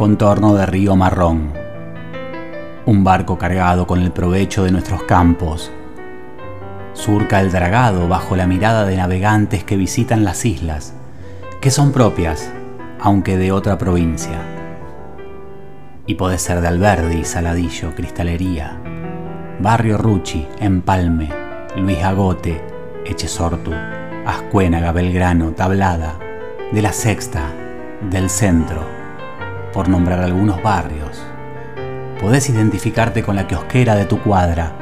Contorno de río marrón, un barco cargado con el provecho de nuestros campos, surca el dragado bajo la mirada de navegantes que visitan las islas, que son propias, aunque de otra provincia. Y puede ser de Alberdi, Saladillo, Cristalería, Barrio Rucci, Empalme, Luis Agote, Echesortu, Ascuénaga, Belgrano, Tablada, de la Sexta, del Centro por nombrar algunos barrios. Podés identificarte con la kiosquera de tu cuadra,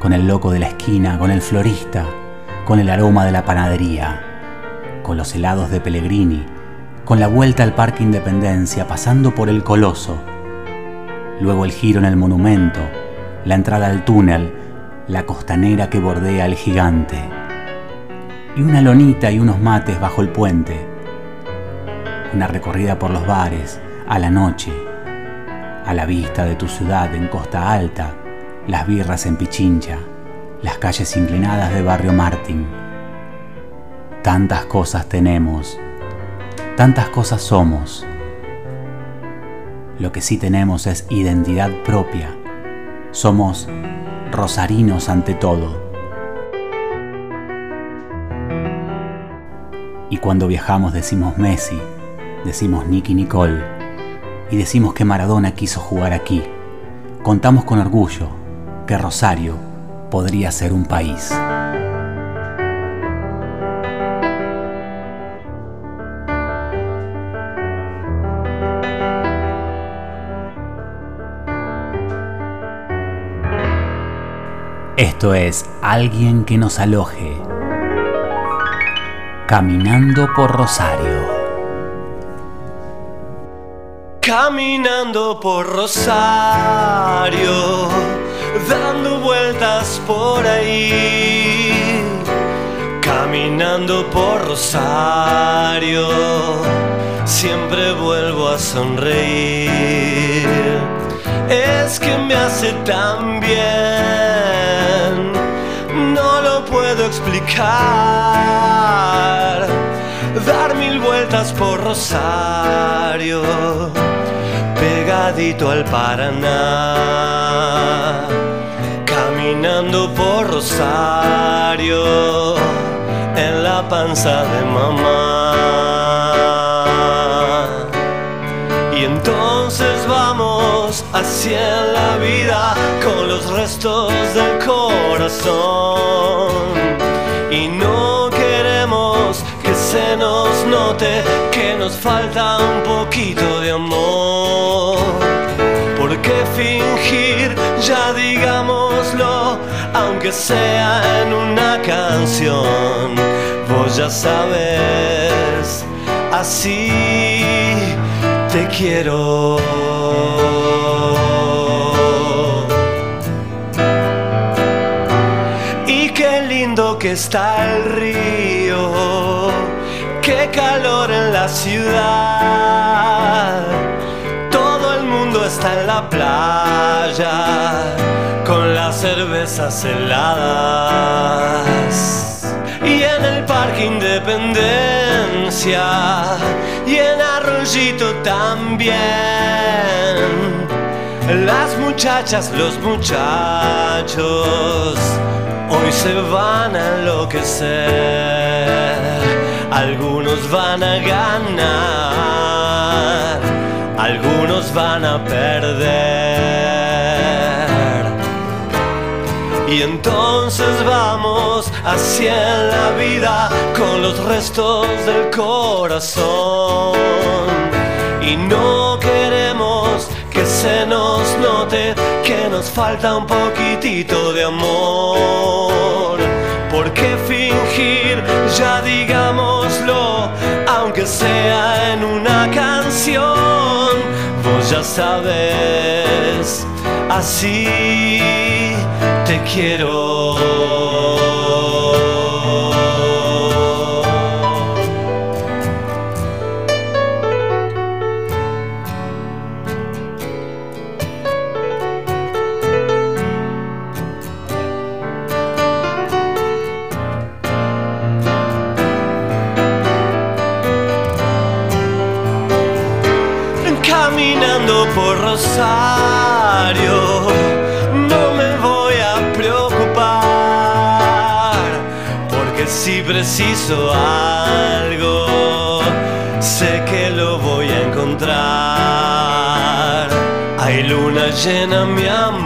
con el loco de la esquina, con el florista, con el aroma de la panadería, con los helados de Pellegrini, con la vuelta al Parque Independencia, pasando por el Coloso, luego el giro en el monumento, la entrada al túnel, la costanera que bordea el gigante, y una lonita y unos mates bajo el puente, una recorrida por los bares, a la noche, a la vista de tu ciudad en Costa Alta, las birras en Pichincha, las calles inclinadas de Barrio Martín. Tantas cosas tenemos, tantas cosas somos. Lo que sí tenemos es identidad propia. Somos rosarinos ante todo. Y cuando viajamos decimos Messi, decimos Nicky Nicole y decimos que Maradona quiso jugar aquí, contamos con orgullo que Rosario podría ser un país. Esto es Alguien que nos aloje. Caminando por Rosario. Caminando por Rosario, dando vueltas por ahí. Caminando por Rosario, siempre vuelvo a sonreír. Es que me hace tan bien, no lo puedo explicar. Dar mil vueltas por Rosario pegadito al Paraná, caminando por Rosario, en la panza de mamá. Y entonces vamos hacia la vida con los restos del corazón. Se nos note que nos falta un poquito de amor. ¿Por qué fingir? Ya digámoslo, aunque sea en una canción. Vos ya sabes, así te quiero. Y qué lindo que está el río, calor en la ciudad. Todo el mundo está en la playa con las cervezas heladas. Y en el Parque Independencia y en Arroyito también. Las muchachas, los muchachos, hoy se van a enloquecer. Algunos van a ganar, algunos van a perder. Y entonces vamos hacia la vida con los restos del corazón. Y no queremos que se nos note que nos falta un poquitito de amor. Porque fingir, ya digámoslo, aunque sea en una canción, vos ya sabes, así te quiero. Preciso algo, sé que lo voy a encontrar. Hay luna llena, mi amor,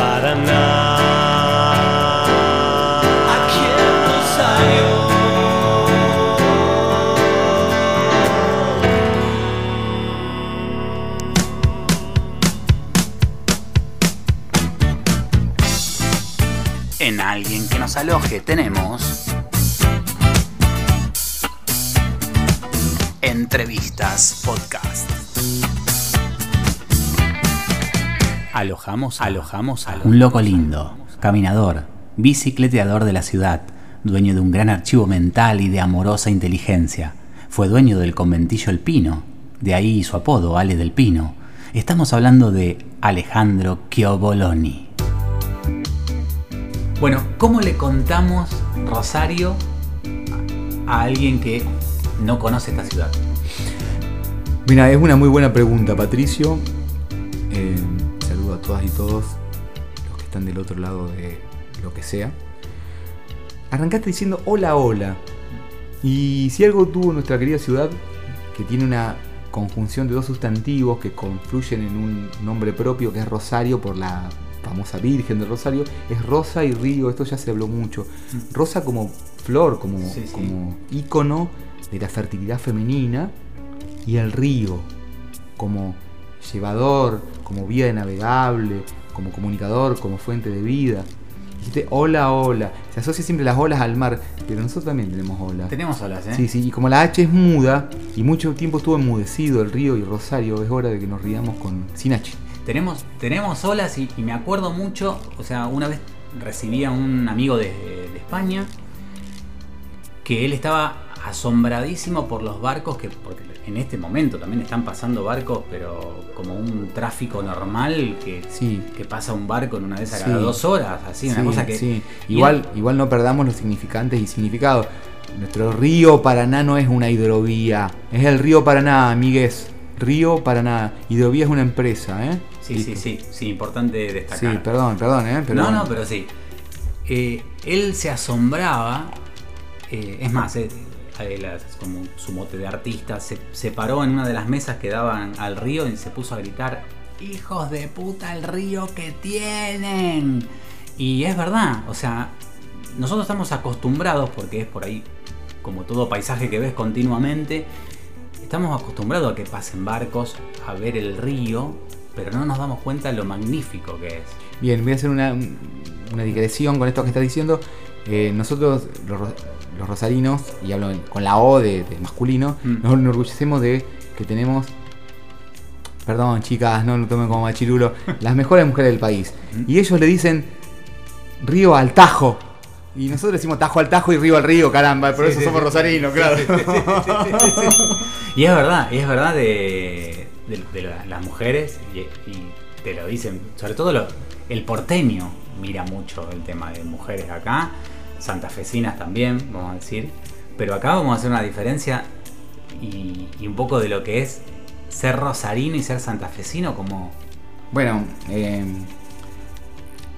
en Rosario. En alguien que nos aloje tenemos entrevistas podcast. Alojamos, alojamos a un loco lindo, caminador, bicicleteador de la ciudad, dueño de un gran archivo mental y de amorosa inteligencia. Fue dueño del conventillo El Pino, de ahí su apodo, Ale del Pino. Estamos hablando de Alejandro Chioboloni. Bueno, ¿cómo le contamos Rosario a alguien que no conoce esta ciudad? Mira, es una muy buena pregunta, Patricio. Eh, a todas y todos los que están del otro lado de lo que sea. Arrancaste diciendo hola, hola. Y si algo tuvo nuestra querida ciudad, que tiene una conjunción de dos sustantivos que confluyen en un nombre propio, que es Rosario por la famosa Virgen de Rosario, es Rosa y Río, esto ya se habló mucho. Rosa como flor, como, Sí, sí. como ícono de la fertilidad femenina, y el río como llevador, como vía navegable, como comunicador, como fuente de vida. Dijiste hola, hola. Se asocia siempre las olas al mar, pero nosotros también tenemos olas. Tenemos olas, ¿eh? Sí, sí, y como la H es muda y mucho tiempo estuvo enmudecido el río y Rosario, es hora de que nos riamos con sin H. Tenemos, tenemos olas y, y me acuerdo mucho, o sea, una vez recibí a un amigo de, de España que él estaba asombradísimo por los barcos que porque en este momento también están pasando barcos pero como un tráfico normal que, Sí. que pasa un barco en una de esas Sí. cada dos horas así una Sí, cosa que sí. Igual, igual no perdamos los significantes y significados. Nuestro río Paraná no es una hidrovía, es el río Paraná, amigues. Río Paraná. Hidrovía es una empresa, ¿eh? sí Listo. sí sí sí importante Sí, destacar perdón, perdón, ¿eh? Pero no, no, pero sí. Eh, él se asombraba, eh, es más, eh, como su mote de artista, se, paró en una de las mesas que daban al río y se puso a gritar, hijos de puta el río que tienen. Y es verdad, o sea, nosotros estamos acostumbrados, porque es por ahí como todo paisaje que ves continuamente, estamos acostumbrados a que pasen barcos, a ver el río, pero no nos damos cuenta lo magnífico que es. Bien, voy a hacer una, una digresión con esto que está diciendo. Eh, nosotros, los, los rosarinos, y hablo con la O de, de masculino, Mm. nos enorgullecemos de que tenemos, perdón chicas, no lo tomen como machirulo, las mejores mujeres del país. Mm. Y ellos le dicen río al tajo. Y nosotros decimos tajo al tajo y río al río, caramba, por Sí, eso sí, somos sí. rosarinos, claro. Y es verdad, y es verdad de, de- de la- las mujeres, y, y te lo dicen, sobre todo lo- el porteño mira mucho el tema de mujeres acá, santafesinas también, vamos a decir, pero acá vamos a hacer una diferencia y, un poco de lo que es ser rosarino y ser santafesino como... Bueno, eh,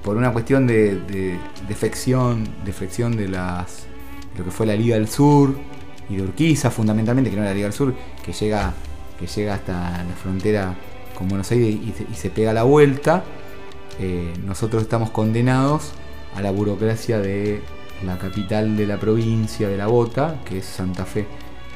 por una cuestión de, de, de flexión, de las lo que fue la Liga del Sur y de Urquiza fundamentalmente, que no era la Liga del Sur, que llega, que llega hasta la frontera con Buenos Aires y se pega la vuelta, eh, nosotros estamos condenados a la burocracia de la capital de la provincia de la Bota, que es Santa Fe.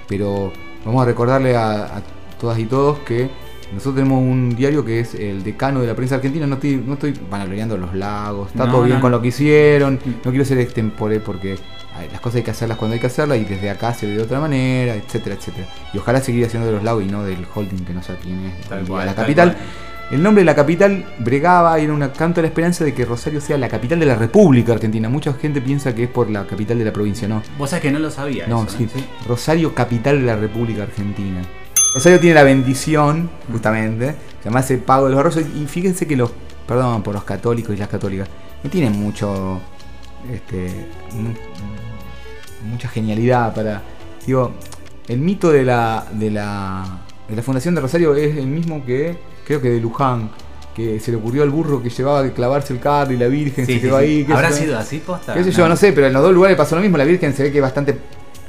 Pero vamos a recordarle a, a todas y todos que nosotros tenemos un diario que es el decano de la prensa argentina. No estoy, no estoy vanagloriando los lagos, está No, todo bien no, con lo que hicieron. No quiero ser extempore porque ay, las cosas hay que hacerlas cuando hay que hacerlas y desde acá se ve de otra manera, etcétera, etcétera. Y ojalá seguir haciendo de los lagos y no del holding que no sé quién es, Tal hoy día cual, la tal capital. cual. El nombre de la capital bregaba y era una canto de la esperanza de que Rosario sea la capital de la República Argentina. Mucha gente piensa que es por la capital de la provincia, no. Vos sabés que no lo sabía. No, eso, sí. Rosario, capital de la República Argentina. Rosario tiene la bendición, justamente, se llama ese pago de los arroyos. Y fíjense que los, perdón por los católicos y las católicas, no tienen mucho, este, mu- mucha genialidad para, digo, el mito de la, de la, de la fundación de Rosario es el mismo que, creo que de Luján, que se le ocurrió al burro que llevaba de clavarse el carro y la Virgen Sí, se quedó sí. ahí. ¿Habrá sido así posta? Qué sé yo, no sé, pero en los dos lugares pasó lo mismo. La Virgen se ve que es bastante.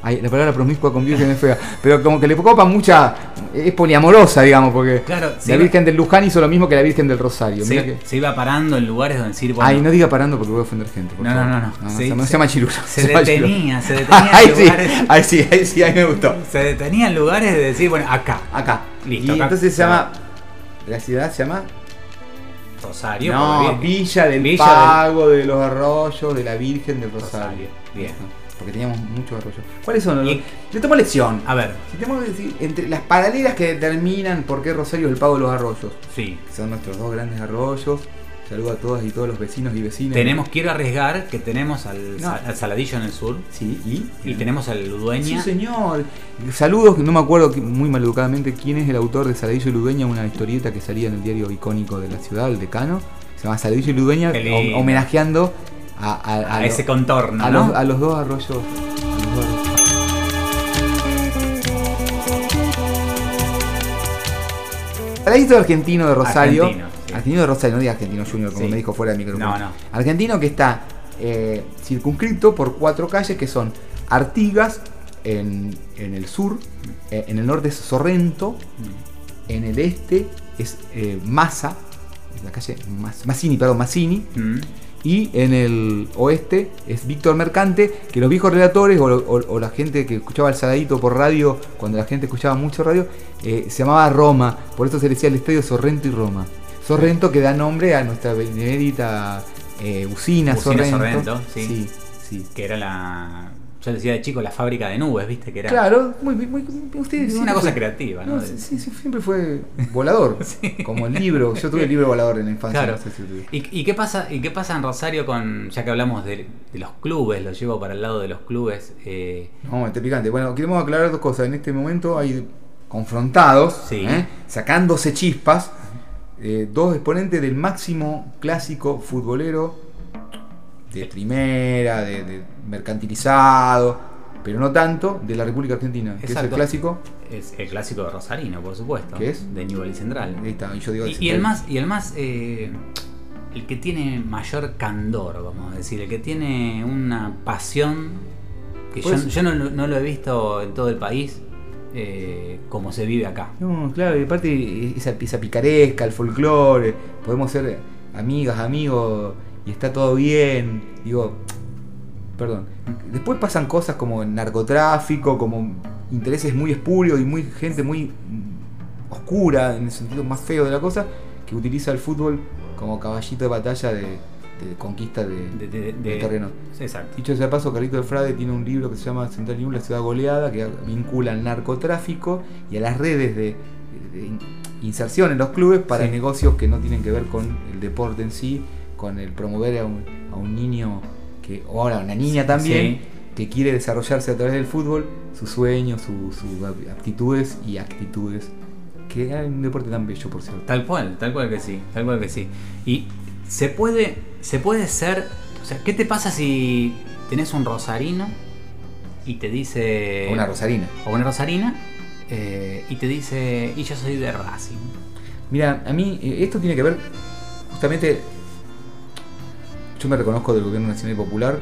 Ay, la palabra promiscua con Virgen es fea. Pero como que le copa mucha. Es poliamorosa, digamos, porque. Claro, la Virgen del Luján hizo lo mismo que la Virgen del Rosario. Que- se iba parando en lugares donde decir, bueno, Ay, no diga parando porque voy a ofender gente. No, no, no, no. Se, no se- sea machirulo. se detenía, se detenía sí, lugares. ay, sí, ay, sí, ahí me gustó. Se detenía en lugares de decir, bueno, acá, Acá. Listo, y acá. entonces se llama. La ciudad se llama. Rosario. No, Villa del Villa Pago de los Arroyos de la Virgen del Rosario. Rosario, bien. Porque teníamos muchos arroyos. ¿Cuáles son? los- Le tomo lección. A ver, Si tenemos que decir, entre las paralelas que determinan por qué Rosario es el pago de los arroyos, sí. que son nuestros dos grandes arroyos. Saludo a todas y todos los vecinos y vecinas. Tenemos, quiero arriesgar que tenemos al, No. al Saladillo en el sur Sí, y. y tenemos al Sí, Ludueña. señor. Saludos, no me acuerdo muy maleducadamente quién es el autor de Saladillo y Ludueña, una historieta que salía en el diario icónico de la ciudad, el decano. Se llama Saladillo y Ludueña, homenajeando a, a- a a, lo- ese contorno, a ¿no? los, a los dos arroyos. Saladito argentino de Rosario. Argentino, sí. Argentino de Rosario, no diga argentino junior como Sí. me dijo fuera de micrófono. No, no. Argentino que está eh, circunscrito por cuatro calles que son Artigas en, en el sur, eh, en el norte es Sorrento, en el este es eh, Massa, la calle Mas- Mazzini, perdón, Mazzini, Mm. y en el oeste es Víctor Mercante, que los viejos relatores o, o- o la gente que escuchaba el saladito por radio, cuando la gente escuchaba mucho radio, eh, se llamaba Roma, por eso se le decía el estadio Sorrento y Roma. Sorrento que da nombre a nuestra benemérita eh, usina, Usina Sorrento. Sorrento, sí. sí, sí. Que era la. Yo decía de chico la fábrica de nubes, ¿viste? Que era Claro, muy, muy, muy- usted una cosa fue- creativa, ¿no? No, sí, sí, siempre fue volador, como el libro. Yo tuve el libro volador en la infancia. Claro. no sé si. ¿Y, y qué pasa, ¿Y qué pasa en Rosario con, ya que hablamos de, de los clubes, lo llevo para el lado de los clubes? eh, No, este picante. Bueno, queremos aclarar dos cosas. En este momento hay confrontados, Sí. ¿eh? sacándose chispas, eh, dos exponentes del máximo clásico futbolero de primera, de, de mercantilizado, pero no tanto, de la República Argentina, que es el clásico. es el clásico de Rosarino, por supuesto. ¿Qué es? De Newell y Central. Ahí está, y yo digo Y, y el más, y el más, eh, el que tiene mayor candor, vamos a decir, el que tiene una pasión que yo, Pues- yo no, lo- no lo he visto en todo el país eh, como se vive acá. No, claro, y aparte esa, esa picaresca, el folclore, podemos ser amigas, amigos, y está todo bien. Digo, perdón. Después pasan cosas como narcotráfico, como intereses muy espurios y muy gente muy oscura, en el sentido más feo de la cosa, que utiliza el fútbol como caballito de batalla de, de conquista de, De, de- de de- terreno. Exacto. Dicho sea paso, Carlito de Frade tiene un libro que se llama Central Unión, la ciudad goleada, que vincula al narcotráfico y a las redes de, inserción en los clubes para Sí. negocios que no tienen que ver con el deporte en sí, con el promover a un, a un niño que, o ahora una niña también, Sí. que quiere desarrollarse a través del fútbol, sus sueños, su- sus aptitudes y actitudes. Que es un deporte tan bello, por cierto. Tal cual, tal cual que sí, tal cual que sí. Y se puede, se puede ser, o sea, ¿qué te pasa si tenés un rosarino y te dice... Una rosarina. O una rosarina eh, y te dice, y yo soy de Racing. Mira, a mí eh, esto tiene que ver justamente. Yo me reconozco del gobierno nacional y popular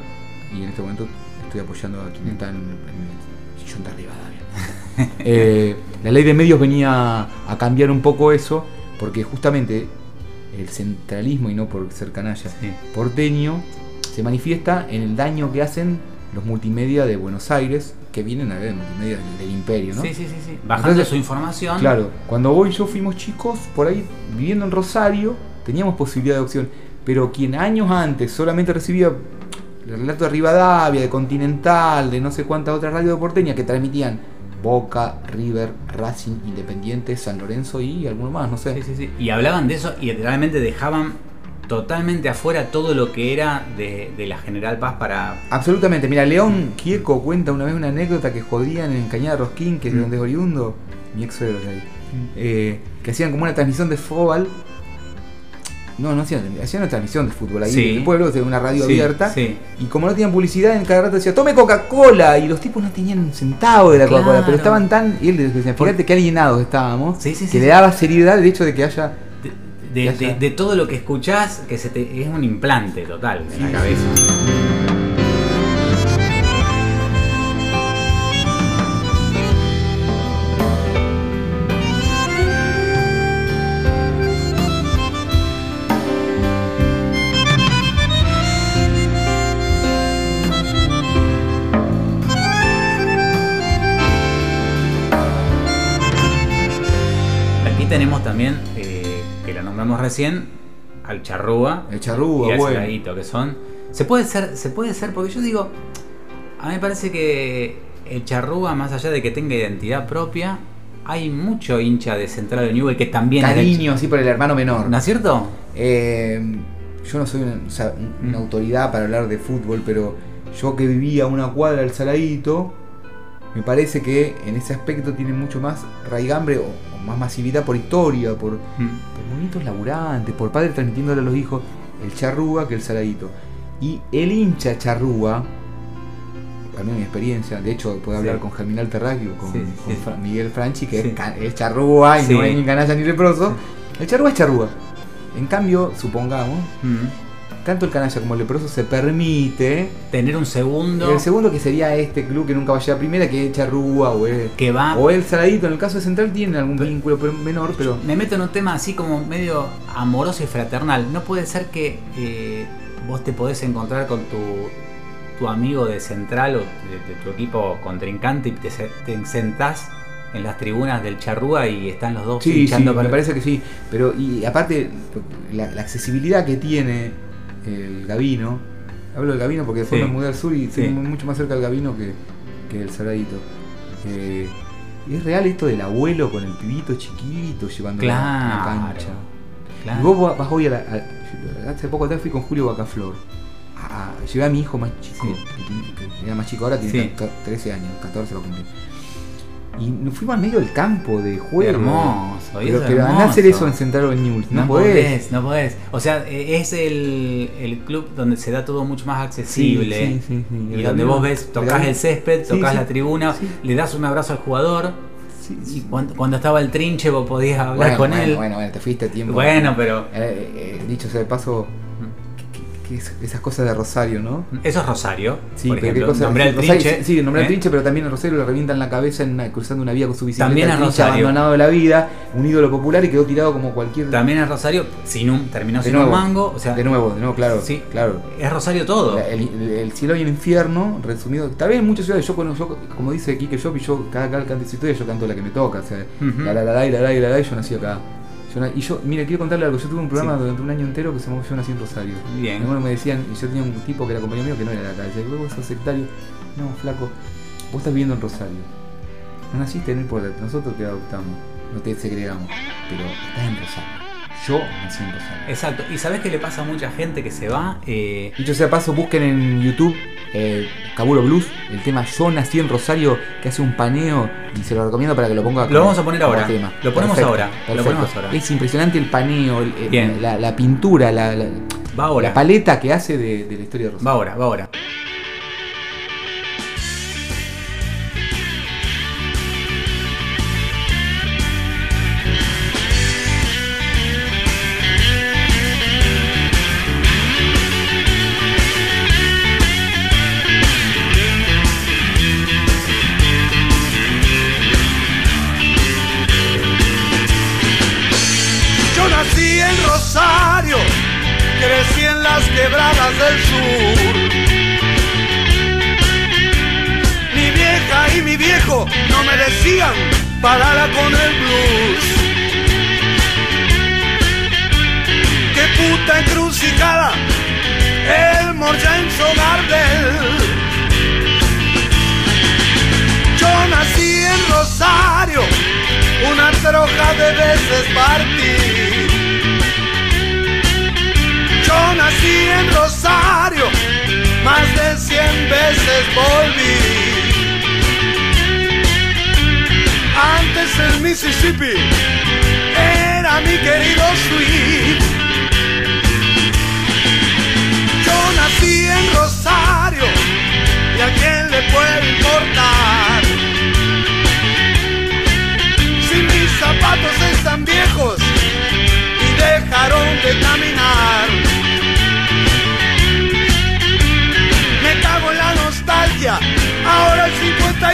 y en este momento estoy apoyando a quien está en, en el sillón de arriba. David. Eh, la ley de medios venía a cambiar un poco eso porque justamente el centralismo, y no por ser canalla, Sí. porteño, se manifiesta en el daño que hacen los multimedia de Buenos Aires, que vienen a ver multimedia del, del imperio, ¿no? Sí, sí, sí, sí. Bajando Entonces, su información. Claro, cuando vos y yo fuimos chicos, por ahí viviendo en Rosario, teníamos posibilidad de opción. Pero quien años antes solamente recibía el relato de Rivadavia, de Continental, de no sé cuántas otras radios de porteña que transmitían Boca, River, Racing, Independiente, San Lorenzo y alguno más, no sé. Sí, sí, sí. Y hablaban de eso y realmente dejaban totalmente afuera todo lo que era de, de la General Paz para... Absolutamente. Mira, León Quieco cuenta una vez una anécdota que jodían en Cañada Rosquín, que es de Mm. donde es oriundo, mi ex suegro de ahí. eh, que hacían como una transmisión de fútbol. No, no hacían, hacían una transmisión de fútbol ahí Sí. en el pueblo, de una radio Sí, abierta. sí. Y como no tenían publicidad, en cada rato decía, tome Coca-Cola. Y los tipos no tenían un centavo de la Coca-Cola, pero estaban tan. Y él decía, fíjate qué alienados estábamos, que le daba seriedad el hecho de que haya. De todo lo que escuchás, que se te, es un implante total en la cabeza. Recién, al charrúa El charrúa, y al bueno. Celadito, que son. Se puede ser, se puede ser, porque yo digo, a mí me parece que el charrúa, más allá de que tenga identidad propia, hay mucho hincha de Central de Newell que también del- Cariño así por el hermano menor. ¿No es cierto? Eh, yo no soy una, o sea, un- una Mm. autoridad para hablar de fútbol, pero yo que vivía una cuadra del Saladito, me parece que en ese aspecto tiene mucho más raigambre o más masividad por historia, por, por bonitos laburantes, por padres transmitiéndole a los hijos el charrúa que el Saladito. Y el hincha charrúa, menos mi experiencia, de hecho puedo hablar Sí. con Germinal Terráqueo, con, Sí, con sí. Miguel Franchi, que es, es charrúa y no es ni canalla ni leproso. El charrúa es charrúa. En cambio, supongamos, Mm. Tanto el canalla como el leproso se permite. Tener un segundo El segundo que sería este club que nunca va a llegar a primera, que es Charrúa o el, que va. o el Saladito, en el caso de Central tiene algún vínculo menor, pero Me meto en un tema así como medio amoroso y fraternal. No puede ser que eh, vos te podés encontrar con tu, tu amigo de central o de, de tu equipo contrincante y te, te sentás en las tribunas del charrúa y están los dos sí, sí, me parece que sí. Pero y aparte, la, la accesibilidad que tiene el Gavino, hablo del Gavino porque después Sí. me mudé al sur y Sí. estoy mucho más cerca del Gavino que, que del Saladito. Eh, y es real esto del abuelo con el pibito chiquito llevando a la cancha. claro. Y vos vas hoy a la. a- hace poco atrás fui con Julio Bacaflor. A, a- llevé a mi hijo más chico. Sí. que era más chico ahora, tiene Sí. ca- 13 años, 14 va a cumplir. Y nos fuimos al medio del campo de juego. Hermoso, Pero, es andá a hacer hermoso. eso en Central o News. No, No podés. podés, no podés. O sea, eh, es el, el club donde se da todo mucho más accesible. Sí, sí, sí. Y El donde vos ves, tocas el césped, tocas la tribuna, le das un abrazo al jugador. Sí, Y sí. cuando, cuando estaba el trinche vos podías hablar Bueno, con bueno, él. bueno, bueno, te fuiste a tiempo. Bueno, pero Eh, eh, dicho sea de paso, que- es- esas cosas de Rosario, ¿no? eso es Rosario. Sí, por ejemplo, qué cosa. nombré al Rosario- trinche. Sí, nombré al ¿eh? trinche, pero también a Rosario le revientan la cabeza en una- cruzando una vía con su bicicleta. También trinche Rosario. abandonado de la vida, un ídolo popular y quedó tirado como cualquier. También es Rosario, sin un, terminó de sin nuevo, un mango. O sea, de nuevo, de nuevo, claro. Sí. claro. es Rosario todo. El, el- el cielo y el infierno, resumido. Tal vez en muchas ciudades, yo, yo como dice Kike Shop, y yo cada cada canta su historia, yo canto la que me toca. O sea, Ujú. la la la la y la la la la, y yo nací acá. Y yo, mira, quiero contarle algo. Yo tuve un programa Sí. durante un año entero que se llamó Yo nací en Rosario. Bien. Y bueno, me decían, y yo tenía un tipo que era compañero mío que no era de acá. Decía, vos sos sectario. No, flaco, vos estás viviendo en Rosario. No naciste, no importa, nosotros te adoptamos, no te segregamos, pero estás en Rosario. Yo nací en Rosario. Exacto. ¿Y sabes qué le pasa a mucha gente que se va? Eh, Dicho sea paso, busquen en YouTube eh, Cabulo Blues, el tema Yo nací en Rosario, que hace un paneo y se lo recomiendo para que lo ponga Lo vamos a poner ahora. tema. Lo ponemos ahora. Lo perfecto. ponemos ahora. Es impresionante el paneo, el-. La, la pintura, la, la- va ahora. la paleta que hace de, de la historia de Rosario. Va ahora, va ahora. Mi vieja y mi viejo no me decían parala con el blues. Qué puta encrucijada, el Morgenzo Gardel. Yo nací en Rosario, una troja de veces partí. Yo nací en Rosario, más de cien veces volví. Antes el Mississippi era mi querido Sweet.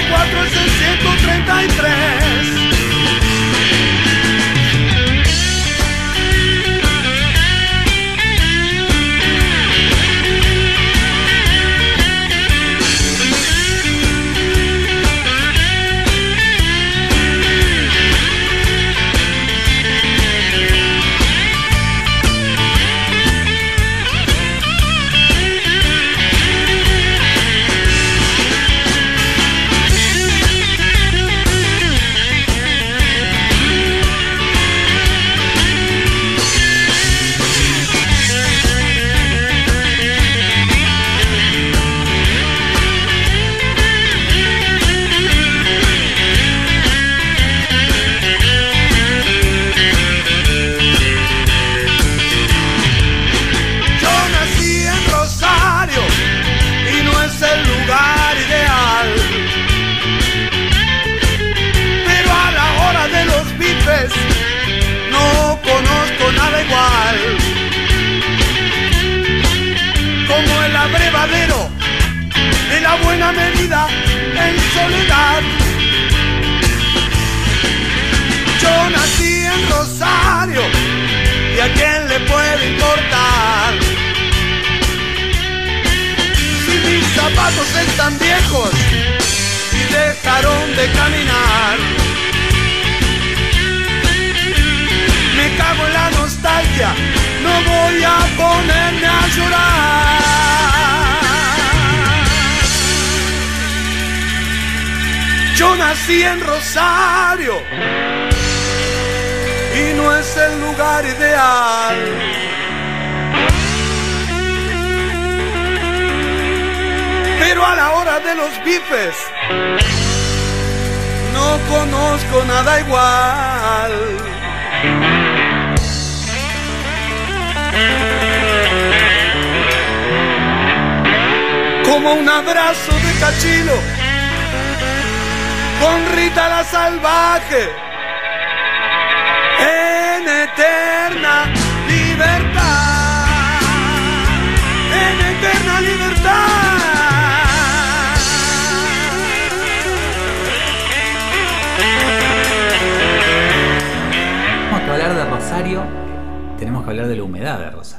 34, 633 buena medida en soledad. Yo nací en Rosario y a quién le puede importar. Si mis zapatos están viejos nací en Rosario y no es el lugar ideal. Pero a la hora de los bifes no conozco nada igual. Como un abrazo de cachilo con Rita la salvaje en eterna libertad, en eterna libertad. Tenemos que hablar de Rosario, tenemos que hablar de la humedad de Rosario.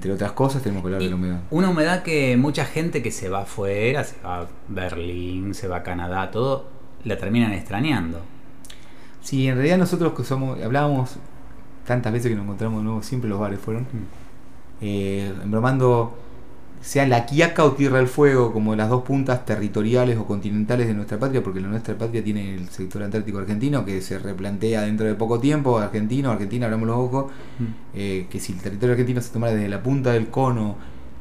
Entre otras cosas, tenemos que hablar de la humedad. Una humedad que mucha gente que se va afuera, se va a Berlín, se va a Canadá, todo, la terminan extrañando. Sí, en realidad nosotros que somos, hablábamos tantas veces que nos encontramos de nuevo, siempre los bares fueron, eh, embromando, sea la Quiaca o Tierra del Fuego, como las dos puntas territoriales o continentales de nuestra patria, porque la nuestra patria tiene el sector antártico argentino, que se replantea dentro de poco tiempo, argentino, Argentina, hablamos los ojos, eh, que si el territorio argentino se tomara desde la punta del cono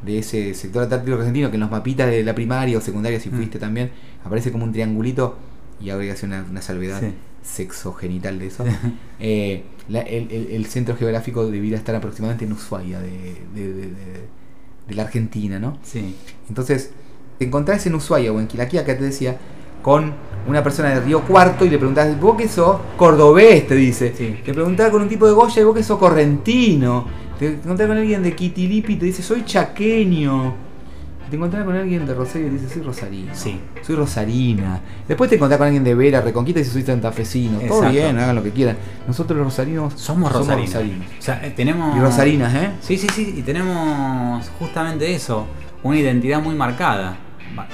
de ese sector antártico argentino, que en los mapitas de la primaria o secundaria, si Mm. fuiste también, aparece como un triangulito, y habría que una salvedad Sí. sexogenital de eso. Eh, la- el, el- el centro geográfico debiera estar aproximadamente en Ushuaia, de, de- de- de- de la Argentina, ¿no? Sí. Entonces, te encontrás en Ushuaia o en Quilaquía, que te decía, con una persona de Río Cuarto y le preguntás, ¿vos qué sos? Cordobés, te dice. Sí. Te preguntás con un tipo de Goya y vos qué sos correntino. Te encontrás con alguien de Quitilipi y te dice, soy chaqueño. Te encontrás con alguien de Rosario y te dice, soy rosarino. Sí. Soy rosarina. Después te encontrás con alguien de Vera, Reconquista y dice, soy santafesino. Todo Exacto. bien, hagan lo que quieran. Nosotros los rosarinos Somos rosarinos. rosarinos. O sea, eh, tenemos. Y rosarinas, ¿eh? Sí, sí, sí. Y tenemos justamente eso. Una identidad muy marcada.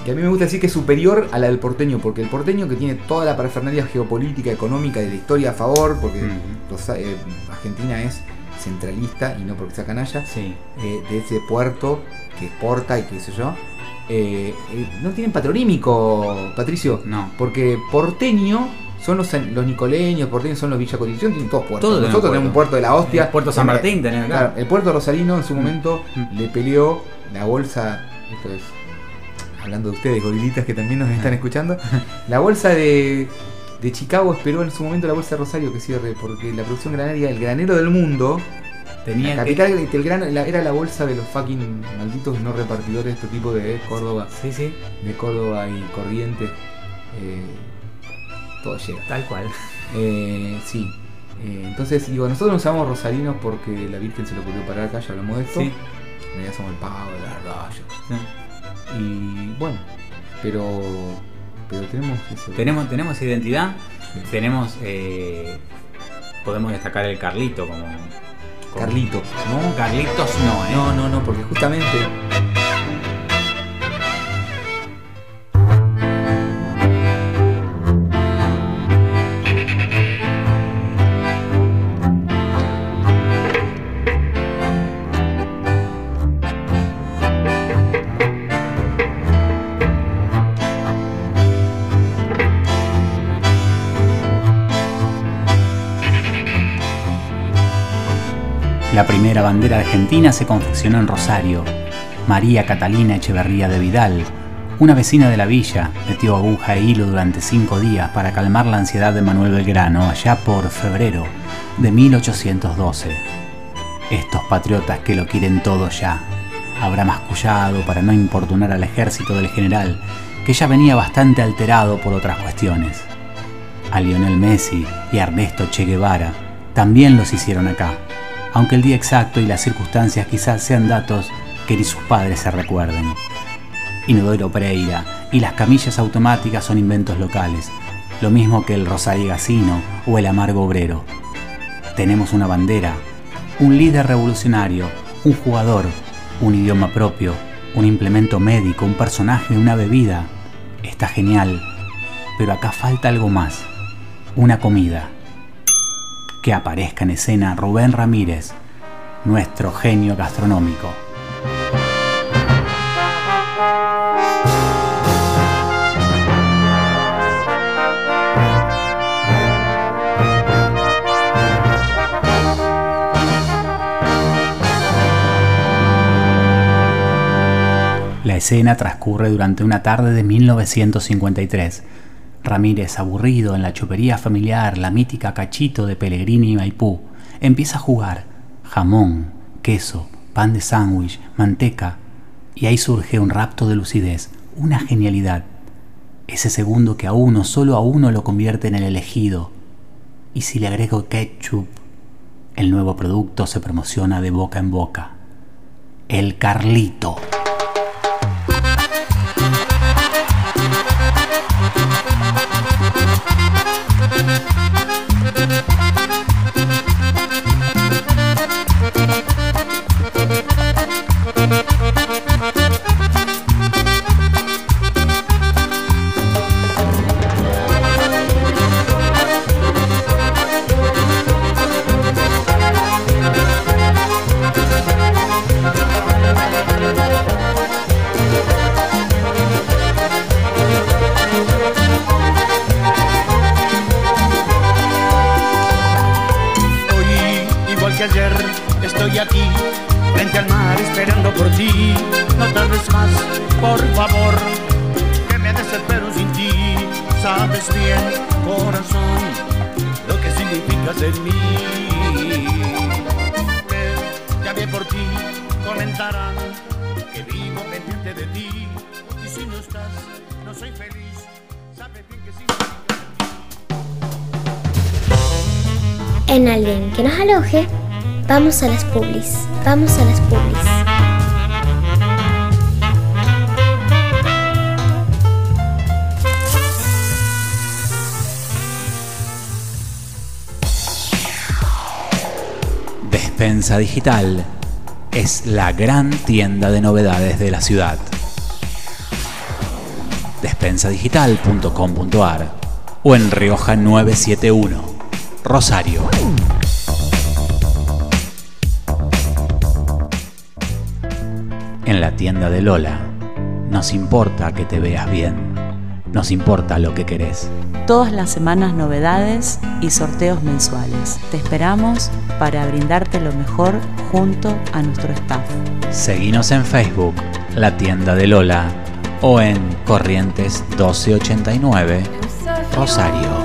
Que a mí me gusta decir que es superior a la del porteño, porque el porteño que tiene toda la parafernalia geopolítica, económica y de la historia a favor, porque eh, Argentina es centralista y no porque sea canalla, Sí. eh, de ese puerto que exporta y qué sé yo, eh, eh, no tienen patronímico, Patricio, No. porque porteño son los, los nicoleños, porteños son los Villa Constitución, tienen todos puertos. Todos Nosotros tenemos un puerto de la hostia. El puerto San Martín tenemos acá. Claro, el puerto rosarino en su momento Mm. le peleó la bolsa, esto es hablando de ustedes, gorilitas que también nos están escuchando, la bolsa de, de Chicago esperó en su momento la bolsa de Rosario que cierre, porque la producción granaria, el granero del mundo, Tenía la que. capital la- era la bolsa de los fucking malditos no repartidores de este tipo de Córdoba, Sí, sí. de Córdoba y Corrientes. eh, todo llega. Tal cual. Eh, sí. Eh, entonces, digo, nosotros nos llamamos rosarinos porque la Virgen se le ocurrió parar acá, ya hablamos de esto. Sí. Realidad somos el pavo, de la raya. sí. Y bueno, pero pero tenemos eso. Tenemos, tenemos identidad. Sí. Tenemos. eh, podemos destacar el Carlito como. Carlitos, ¿no? Carlitos no, ¿eh? No, no, no, porque justamente primera bandera argentina se confeccionó en Rosario. María Catalina Echeverría de Vidal, una vecina de la villa, metió aguja e hilo durante cinco días para calmar la ansiedad de Manuel Belgrano allá por febrero de 1812. Estos patriotas que lo quieren todo ya. Habrá mascullado para no importunar al ejército del general, que ya venía bastante alterado por otras cuestiones. A Lionel Messi y a Ernesto Che Guevara también los hicieron acá, aunque el día exacto y las circunstancias quizás sean datos que ni sus padres se recuerden. Inodoro Pereira y las camillas automáticas son inventos locales, lo mismo que el Rosario Gacino o el Amargo Obrero. Tenemos una bandera, un líder revolucionario, un jugador, un idioma propio, un implemento médico, un personaje, una bebida. Está genial, pero acá falta algo más, una comida. Que aparezca en escena Rubén Ramírez, nuestro genio gastronómico. La escena transcurre durante una tarde de 1953. Ramírez, aburrido en la chopería familiar, la mítica cachito de Pellegrini y Maipú, empieza a jugar jamón, queso, pan de sándwich, manteca, y ahí surge un rapto de lucidez, una genialidad. Ese segundo que a uno, solo a uno lo convierte en el elegido. Y si le agrego ketchup, el nuevo producto se promociona de boca en boca. El Carlito. Vamos a las publis. Vamos a las publis. Despensa Digital es la gran tienda de novedades de la ciudad. Despensadigital.com.ar o en Rioja 971, Rosario. La tienda de Lola, nos importa que te veas bien. Nos importa lo que querés. Todas las semanas novedades y sorteos mensuales. Te esperamos para brindarte lo mejor junto a nuestro staff. Seguinos en Facebook, La Tienda de Lola, o en Corrientes 1289, Rosario.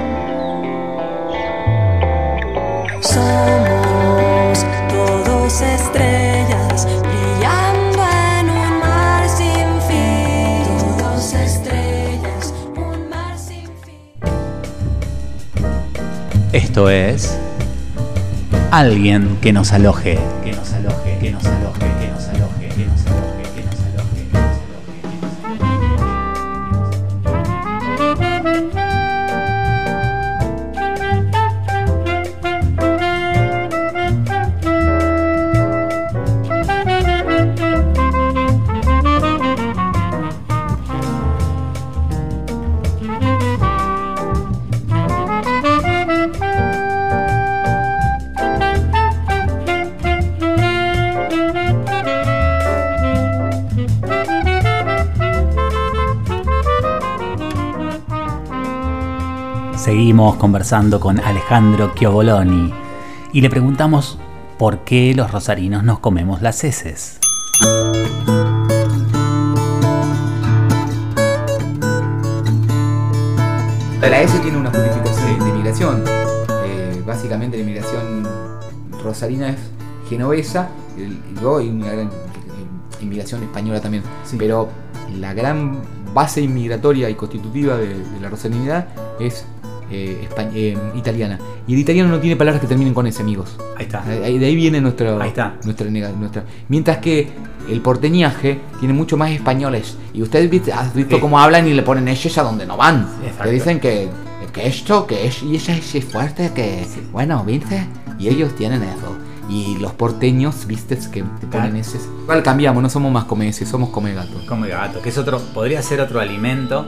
Esto es alguien que nos aloje, Conversando con Alejandro Chioboloni y le preguntamos por qué los rosarinos nos comemos las heces. La S tiene una justificación de inmigración. Eh, básicamente la inmigración rosarina es genovesa y luego hay una gran eh, inmigración española también. Pero la gran base inmigratoria y constitutiva de, de la rosarinidad es eh, eh, italiana. Y el italiano no tiene palabras que terminen con S, amigos. Ahí está. De ahí viene nuestro, Ahí está. Nuestra, Mientras que el porteñaje tiene mucho más españoles. Y ustedes has visto Sí. cómo hablan y le ponen ellos a donde no van. Exacto. Le dicen que, que esto, que es, y ese es fuerte, que bueno, ¿viste? Y ellos tienen eso. Y los porteños, viste, que te ponen ese. Igual cambiamos, no somos más come ese, somos come gato. Come gato, que es otro, podría ser otro alimento.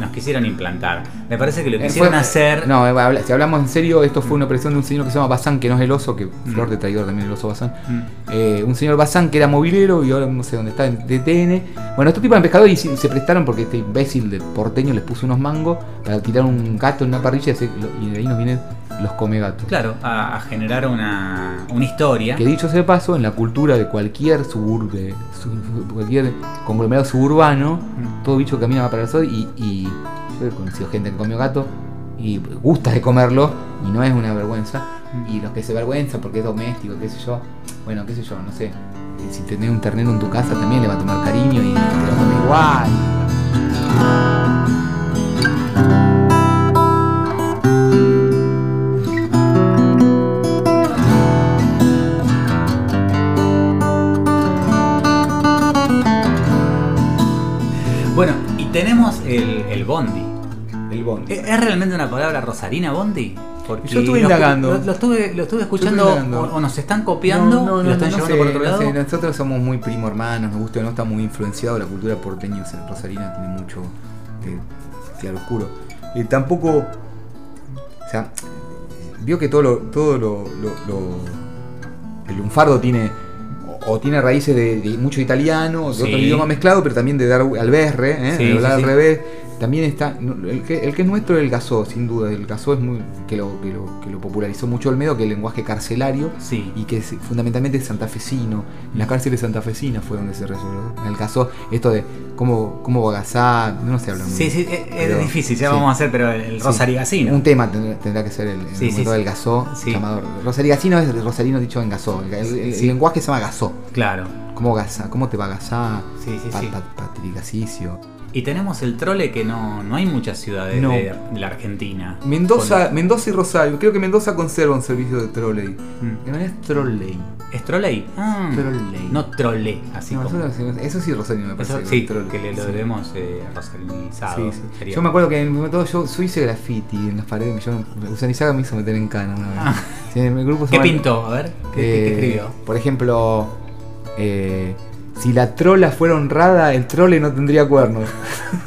Nos quisieron implantar. Me parece que lo Eh, quisieron fue- hacer. No, eh, si hablamos en serio, esto fue una operación de un señor que se llama Bazán, que no es el oso, que Flor de Traidor también el oso Bazán. Mm. Eh, un señor Bazán que era movilero y ahora no sé dónde está, en DTN. Bueno, estos tipos eran pescadores y se prestaron porque este imbécil de porteño les puso unos mangos para tirar un gato en una parrilla y, de ahí nos vienen los come gatos. Claro, a, a generar una, una historia. Que dicho sea paso, en la cultura de cualquier suburbe, su- cualquier conglomerado suburbano, Mm. todo bicho camina para el sol y, y yo he conocido gente que comió gato y gusta de comerlo y no es una vergüenza. Mm. Y los que se vergüenzan porque es doméstico, qué sé yo, bueno, qué sé yo, no sé. eh, Si tenés un ternero en tu casa también le va a tomar cariño y te lo come igual. Bondi. El bondi. ¿Es es realmente una palabra rosarina, bondi? Porque Yo estuve lo- indagando. Lo, lo estuve, lo estuve escuchando Yo estuve indagando. o, o nos están copiando No, no, lo están llevando sé, por otro lado. sé, nosotros somos muy primo hermanos, nos gusta o no, está muy influenciado la cultura porteña, Rosarina tiene mucho de claro oscuro. Y tampoco, o sea, vio que todo lo, todo lo, el lunfardo tiene o, o tiene raíces de, de mucho italiano, de Sí. otro idioma mezclado, pero también de dar alberre, ¿eh? Sí, de hablar sí, al revés. También está, el que, el que es nuestro es el gasó, sin duda. El gasó es muy, que lo, que lo, que lo popularizó mucho el medio, que el lenguaje carcelario Sí. y que es, fundamentalmente es santafesino. En las cárceles santafesinas fue donde se resolvió. En el caso, esto de cómo, cómo bagazar, no se habla muy Sí, bien. sí, es, es Pero- difícil, ya sí. vamos a hacer, pero el. Rosarigacino. Un tema tendrá, tendrá que ser el, el momento del gasó Sí. llamado. Rosarigacino es rosarino dicho en gasó. El, el- el Sí. lenguaje se llama gasó. Claro. ¿Cómo gasa? ¿Cómo te va a gasar? Sí, sí, sí. pa- patrigacicio. Y tenemos el trole que no, no hay muchas ciudades No. de, la Argentina. Mendoza, Con- Mendoza y Rosario. Creo que Mendoza conserva un servicio de trolley. Mm. No es trolley. ¿Es troley? Ah, Trolley. No trole, así No, como. eso, eso sí Rosario me parece. Eso, sí, que le lo debemos eh, rosalinizado. Sí, sí. Yo me acuerdo que en un momento yo, yo hice graffiti en las paredes. Yo, Usanizaga me hizo meter en cana una vez. Ah. Sí, en el grupo ¿Qué llama- pintó? A ver, ¿qué, qué- qué Eh, escribió? Por ejemplo, eh, si la trola fuera honrada, el trole no tendría cuernos.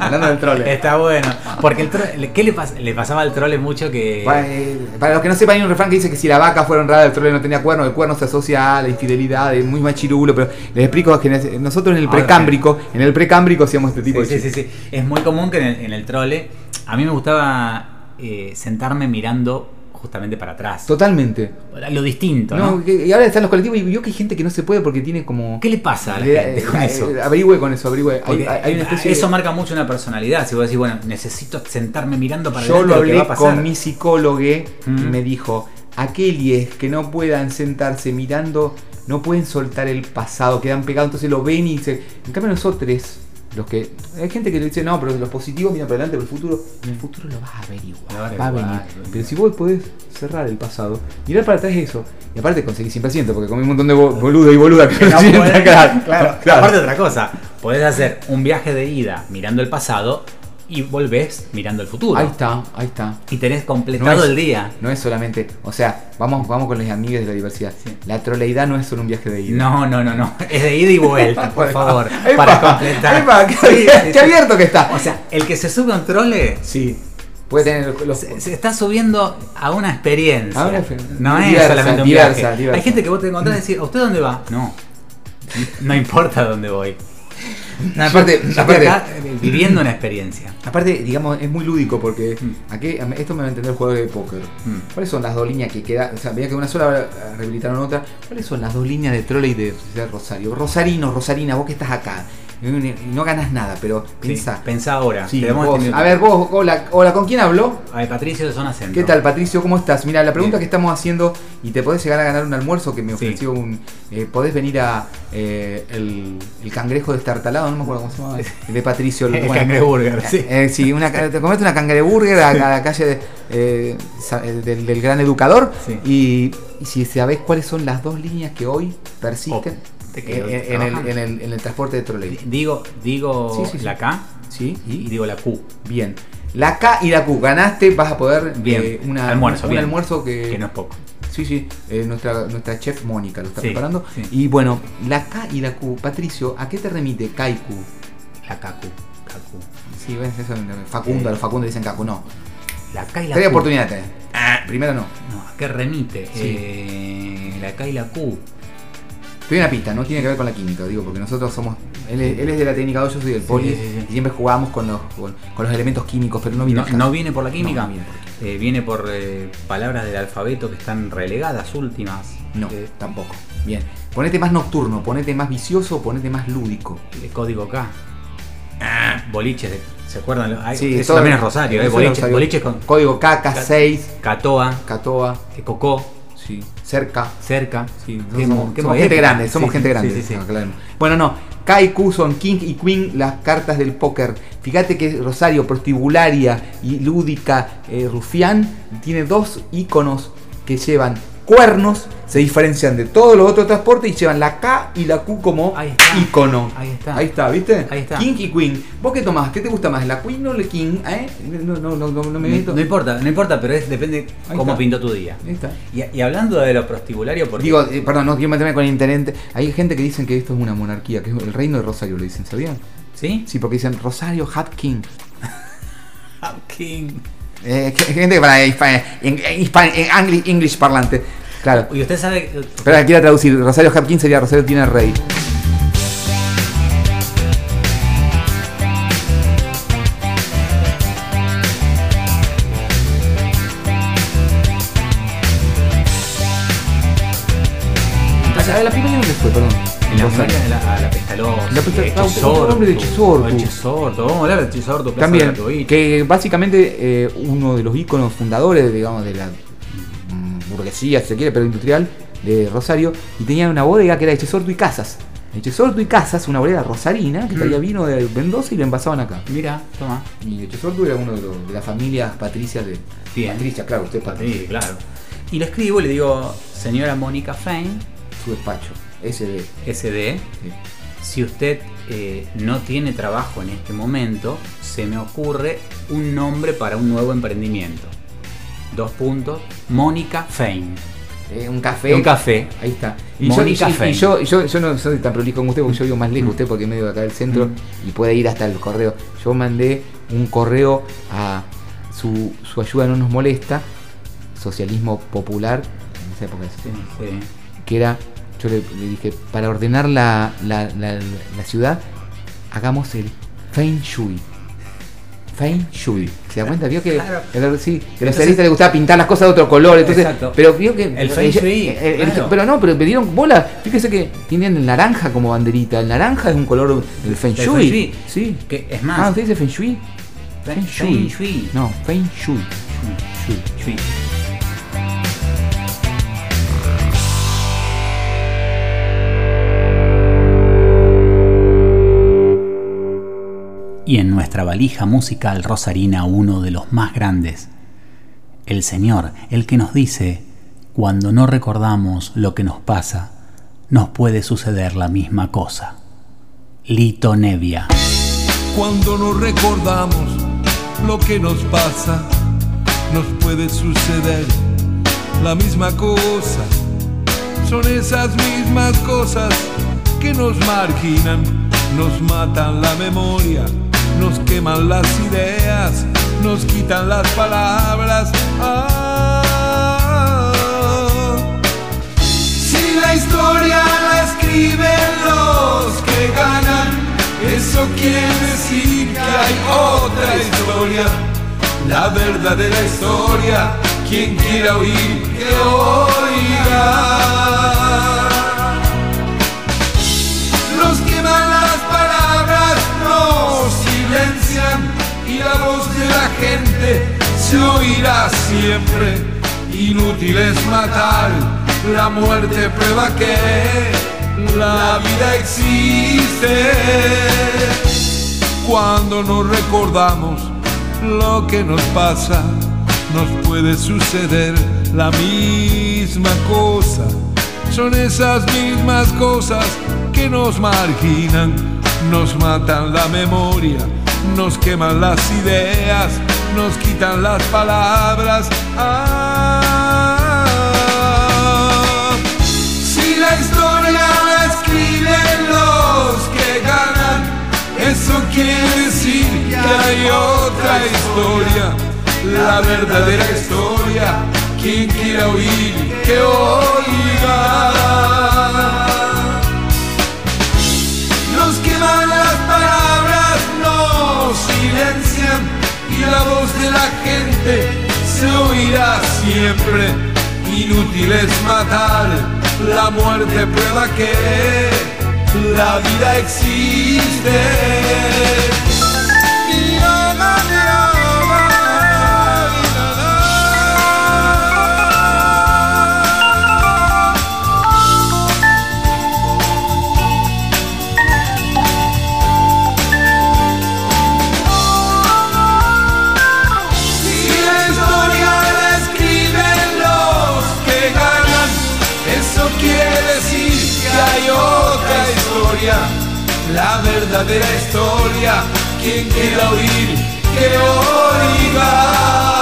Hablando del trole. Está bueno. Porque el trole, ¿qué le, pas- le pasaba al trole mucho que. Eh, Para los que no sepan, hay un refrán que dice que si la vaca fuera honrada, el trole no tenía cuerno. El cuerno se asocia a la infidelidad, es muy machirulo. Pero les explico que nosotros en el Ahora, precámbrico, en el precámbrico hacíamos este tipo Sí, de sí, sí, chistes. sí. Es muy común que en el, en el trole. A mí me gustaba eh, sentarme mirando justamente para atrás. Totalmente. Lo distinto, ¿no? No, que- y ahora están los colectivos y vio que hay gente que no se puede porque tiene como. ¿Qué le pasa a la Le- gente con eh, eso? eh, Averigüe con eso, averigüe. Hay, Porque hay- hay una especie eso de- marca mucho una personalidad. Si vos decís, bueno, necesito sentarme mirando para Yo lo lo que va hablé a pasar. con mi psicólogo y Mm. me dijo, aquellos que no puedan sentarse mirando, no pueden soltar el pasado, quedan pegados, entonces lo ven y dicen, en cambio nosotros, los que, hay gente que le dice, no, pero los positivos miran para adelante, pero el futuro, en el futuro lo vas a ver igual, Lo vas a ver va a venir. Pero si vos podés cerrar el pasado, mirar para atrás eso, y aparte conseguís 100%, porque comí un montón de bo- boludo y boluda que No podés- claro, claro, claro. Aparte otra cosa, podés hacer un viaje de ida mirando el pasado y volvés mirando el futuro. Ahí está, ahí está. Y tenés completado es- el día. No es solamente, o sea, vamos, vamos con las amigas de la diversidad. La troleidad no es solo un viaje de ida. No, no, no, no. Es de ida y vuelta, por favor. Para completar. va, qué, Sí, qué sí, sí. abierto que está. O sea, el que se sube a un trole sí, puede tener los, se, se está subiendo a una experiencia. A una experiencia. No es solamente un diversa, viaje. diversa. Hay gente que vos te encontrás y decís, ¿a usted dónde va? No. No importa dónde voy. No, aparte, Yo aparte, acá, eh, viviendo una experiencia. aparte, digamos, es muy lúdico porque Mm. aquí, esto me va a entender el jugador de póker. Mm. ¿Cuáles son las dos líneas que quedan? O sea, veía que una sola ahora rehabilitaron otra. ¿Cuáles son las dos líneas de trole y de Sociedad Rosario? Rosarino, Rosarina, vos que estás acá. Y no ganas nada, pero Sí, pensá. Ahora. Sí, vos. a ver, vos, hola, hola, ¿con quién habló? A ver, Patricio de Zona Centro. ¿Qué tal, Patricio? ¿Cómo estás? Mira, la pregunta Bien. que estamos haciendo, y te podés llegar a ganar un almuerzo que me Sí. ofreció un. eh, podés venir a eh, el, el cangrejo destartalado, no me acuerdo cómo se llama. De Patricio. El bueno, cangreburger, sí. eh, sí, una, te comete una cangreburger a, a la calle de, eh, del, del gran educador. Sí. Y, y si sabés cuáles son las dos líneas que hoy persisten Oh, te quedo en, en el, trabajando. en el- en el transporte de troley. Digo, digo Sí, sí, sí. la K ¿Sí? y digo la Q. Bien. La K y la Q. Ganaste, vas a poder. Bien. eh, una, Almuerzo, un bien. almuerzo que. Que no es poco. Sí, sí, eh, nuestra, nuestra chef Mónica lo está Sí, preparando. sí. Y bueno, la K y la Q, Patricio, ¿a qué te remite K y Q? La KQ. KQ. Sí, ves, eso Facundo, a los Facundo dicen K, Q, no. La K y la Tres Q. oportunidades. Ah, primero no. No, ¿a qué remite? Sí. Eh, la K y la Q. Doy una pista, no tiene que ver con la química, digo, porque nosotros somos. Él es, él es de la técnica, yo soy del poli, sí, sí. y siempre jugamos con los, con, con los elementos químicos, pero no viene No, no viene por la química. No, no viene por. Eh, viene por eh, palabras del alfabeto que están relegadas últimas. No, Eh, tampoco. Bien. Ponete más nocturno, ponete más vicioso, ponete más lúdico. de código K. Boliches, de- ¿se acuerdan? Hay- Sí, eso también es Rosario, eh, boliches, boliches con Código K, K6, Catoa, Catoa, Cocó, sí, cerca. cerca. Sí, somos, gente grande, somos Sí, gente grande. sí. Bueno, no. K y Q son King y Queen, las cartas del póker. Fíjate que Rosario, prostibularia y lúdica, eh, rufián, tiene dos iconos que llevan cuernos se diferencian de todos los otros transportes y llevan la K y la Q como Ahí icono. Ahí está. Ahí está, ¿viste? Ahí está. King y Queen. ¿Vos qué tomás? ¿Qué te gusta más? ¿La Queen o la King? ¿Eh? No, no, no, no, no me meto. No, importa, no importa, pero es, depende Ahí cómo está. pintó tu día. Ahí está. Y, y hablando de lo prostibulario, porque Digo, eh, perdón, no quiero meterme con el intendente. Hay gente que dicen que esto es una monarquía, que es el reino de Rosario, le dicen, ¿sabían? ¿Sí? Sí, porque dicen Rosario Hat King. King. Eh, que- gente para hispa- en, en hispa- en angli- English parlante. Claro. Y usted sabe. Pero quiero traducir. Rosario Hat King sería Rosario tiene rey. La nombre de. Vamos a hablar de Echesortu, Plaza También, que básicamente eh, uno de los íconos fundadores, digamos, de la mm, burguesía, si se quiere, pero industrial, de Rosario, y tenían una bodega que era Echesortu y Casas. Echesortu y Casas, una bodega rosarina, que Mm. traía vino de Mendoza y lo envasaban acá. Mira, toma. Y Echesortu era uno de, los- de las familias patricias de... Bien. Patricia, claro, usted es Patricia. Sí, claro. Y le escribo y le digo, señora Mónica Fein, Su despacho, SD. SD, Sí. Si usted eh, no tiene trabajo en este momento, se me ocurre un nombre para un nuevo emprendimiento. Dos puntos, Mónica Fein. Eh, un café. Un café. Ahí está. Y, yo, Mónica y Fein. yo, y yo, yo no soy tan prolijo como usted porque yo vivo más lejos Mm. usted porque es medio de acá del centro Mm. y puede ir hasta el correo. Yo mandé un correo a su, su ayuda no nos molesta, socialismo popular, en esa época Sí, sí. que era, yo le, le dije, para ordenar la, la, la- la ciudad, hagamos el Feng Shui. Feng Shui. ¿Se da cuenta? Vio que, Claro. que- sí, Entonces- les gustaba pintar las cosas de otro color. Entonces, Exacto. pero vio que. El Feng Shui, el- claro. pero no, pero me dieron bola. Fíjese que tienen el naranja como banderita. El naranja es un color del Feng Shui. Feng Shui. Sí. Que es más. Ah, ¿usted dice Feng Shui? Feng Feng Shui. No, Feng Shui. Shui, Shui. Y en nuestra valija musical rosarina uno de los más grandes, el Señor, el que nos dice, cuando no recordamos lo que nos pasa, nos puede suceder la misma cosa. Lito Nevia. Cuando no recordamos lo que nos pasa, nos puede suceder la misma cosa. Son esas mismas cosas que nos marginan, nos matan la memoria, nos queman las ideas, nos quitan las palabras. Ah. Si la historia la escriben los que ganan, eso quiere decir que hay otra historia. La verdadera historia, quien quiera oír, que oiga. Se oirá siempre. Inútil es matar, la muerte prueba que la vida existe. Cuando no recordamos lo que nos pasa, nos puede suceder la misma cosa. Son esas mismas cosas que nos marginan, nos matan la memoria, nos queman las ideas, nos quitan las palabras. Ah, si la historia la escriben los que ganan, eso quiere decir que hay otra historia, la verdadera historia. Quien quiera oír, que oiga. La voz de la gente se oirá siempre. Inútil es matar, la muerte prueba que la vida existe. Verdadera historia. Quien quiera oír, que oiga.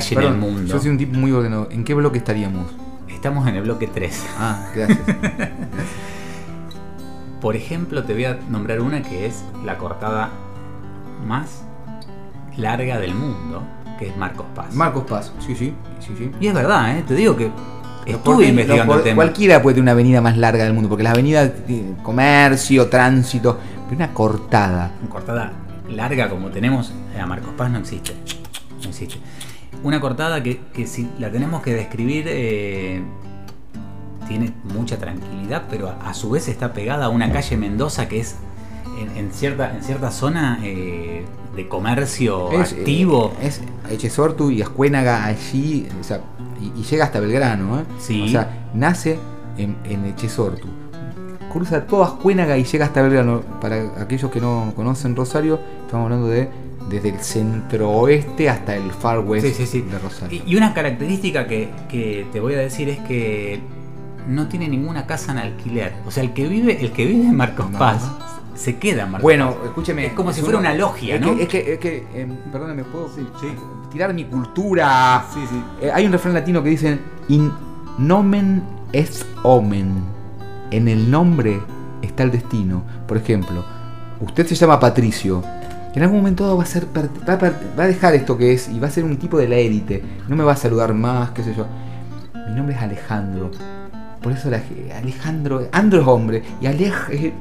Calle Perdón, en el mundo. Yo soy un tipo muy ordenado. ¿En qué bloque estaríamos? Estamos en el bloque 3. Ah, gracias. Por ejemplo, te voy a nombrar una que es la cortada más larga del mundo, que es Marcos Paz. Marcos Paz, sí, sí, sí, sí. y es verdad, ¿eh? te digo que estuve investigando los el por- tema. Cualquiera puede tener una avenida más larga del mundo, porque las avenidas tienen comercio, tránsito, pero una cortada. Una cortada larga como tenemos a Marcos Paz no existe. No existe. Una cortada que, que si la tenemos que describir eh, tiene mucha tranquilidad, pero a, a su vez está pegada a una calle Mendoza que es en, en cierta, en cierta zona eh, de comercio Es, activo. eh, es Echesortu y Ascuénaga allí, o sea, y, y llega hasta Belgrano, ¿eh? Sí. O sea, nace en, en Echesortu. Cruza toda Ascuénaga y llega hasta Belgrano. Para aquellos que no conocen Rosario, estamos hablando de desde el centro oeste hasta el far west Sí, sí, sí. de Rosario. Y, una característica que, que te voy a decir es que no tiene ninguna casa en alquiler. O sea, el que vive, el que vive en Marcos No. Paz se queda en Marcos Bueno, Paz. escúcheme. Es como si fuera una logia, es ¿no? Que, es que, es que em, perdóname, ¿puedo tirar mi cultura? Sí, sí. Eh, hay un refrán latino que dice: In nomen est omen. En el nombre está el destino. Por ejemplo, usted se llama Patricio. En algún momento dado va a ser va a, part- va a dejar esto que es y va a ser un tipo de la élite. No me va a saludar más, qué sé yo. Mi nombre es Alejandro. Por eso la Alejandro, Andro es hombre y Alej es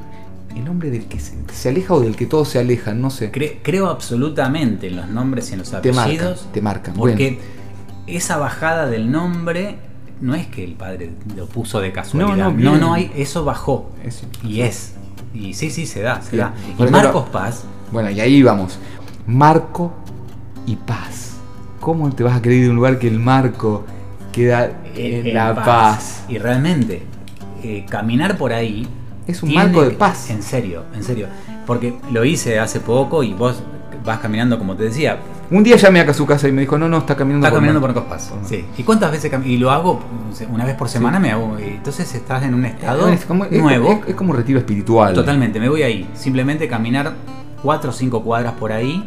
el hombre del que se, se aleja o del que todos se alejan, no sé. Cre- creo absolutamente en los nombres y en los Te marcan, apellidos. te marcan. Porque esa bajada del nombre no es que el padre lo puso de casualidad. No, no, no, bien. no hay, eso bajó. Y es. Y sí, sí, se da, se Sí. da. Y Marcos Paz, Bueno, y ahí vamos. Marco y paz. ¿Cómo te vas a ir de un lugar que el marco queda en, en la paz? Y realmente, eh, caminar por ahí. Es un tiene marco de paz. En serio, en serio. Porque lo hice hace poco y vos vas caminando, como te decía, Un día llamé a su casa y me dijo, no, no, está caminando Está caminando por Marco. Marcos Paz. Sí. ¿Y cuántas veces Y lo hago una vez por semana, me hago. y Entonces estás en un estado Es como, es- nuevo. es- es como un retiro espiritual. Totalmente, me voy ahí. Simplemente caminar cuatro o cinco cuadras por ahí.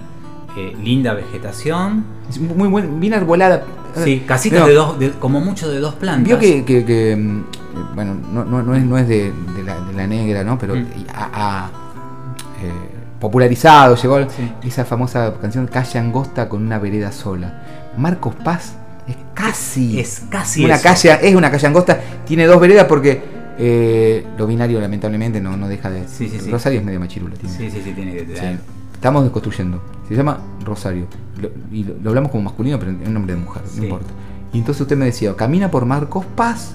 eh, linda vegetación. Es muy buen, bien arbolada. Sí, casitas No, de dos, de- como mucho de dos plantas. Vio que, que- que, mm, eh, bueno, no, no- no es, no es de, de la, de la negra, ¿no? Pero Mm. eh, popularizado, llegó Sí. esa famosa canción Calle Angosta con una vereda sola. Marcos Paz es casi Es casi una eso. calle, es una calle angosta, tiene dos veredas porque eh, lo binario lamentablemente no, no deja de. Sí, sí. Rosario es medio machirula, tiene. Sí, sí, sí, tiene que. Estamos desconstruyendo. Se llama Rosario. Lo- y lo, lo hablamos como masculino, pero es un nombre de mujer, no importa. Y entonces usted me decía, camina por Marcos Paz.